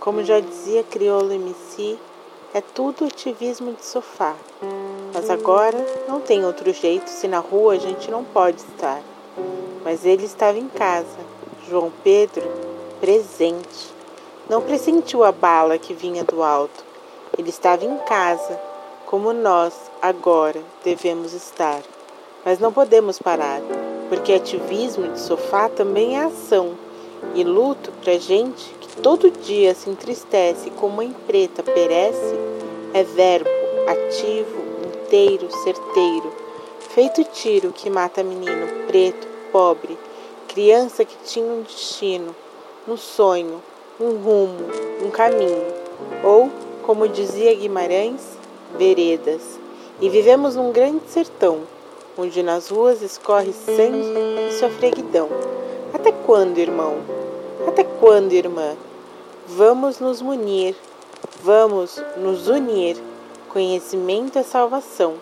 Como já dizia Criolo MC, é tudo ativismo de sofá. Mas agora não tem outro jeito se na rua a gente não pode estar. Mas ele estava em casa, João Pedro, presente. Não pressentiu a bala que vinha do alto. Ele estava em casa, como nós agora devemos estar. Mas não podemos parar, porque ativismo de sofá também é ação. E luto para gente todo dia se entristece como mãe preta perece é verbo ativo, inteiro, certeiro, feito tiro que mata menino preto, pobre, criança que tinha um destino, um sonho, um rumo, um caminho, ou, como dizia Guimarães, veredas. E vivemos num grande sertão, onde nas ruas escorre sangue e sofreguidão. Até quando, irmão? Até quando, irmã? Vamos nos munir, vamos nos unir. Conhecimento é salvação.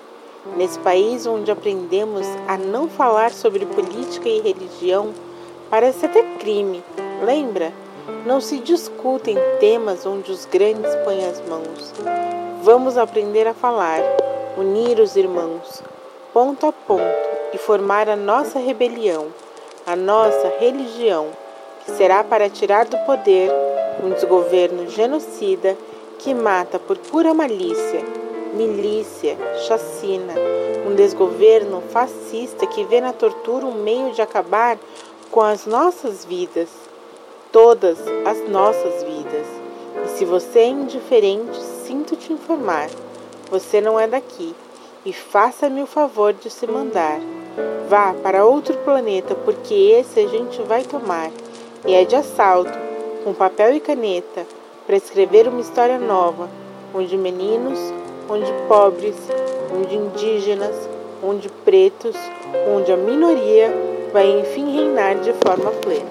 Nesse país onde aprendemos a não falar sobre política e religião, parece até crime, lembra? Não se discutem temas onde os grandes põem as mãos. Vamos aprender a falar, unir os irmãos, ponto a ponto, e formar a nossa rebelião, a nossa religião, será para tirar do poder um desgoverno genocida que mata por pura malícia, milícia, chacina, um desgoverno fascista que vê na tortura um meio de acabar com as nossas vidas, todas as nossas vidas. E se você é indiferente, sinto te informar, você não é daqui. E faça-me o favor de se mandar. Vá para outro planeta, porque esse a gente vai tomar. E é de assalto, com papel e caneta, para escrever uma história nova, onde meninos, onde pobres, onde indígenas, onde pretos, onde a minoria vai enfim reinar de forma plena.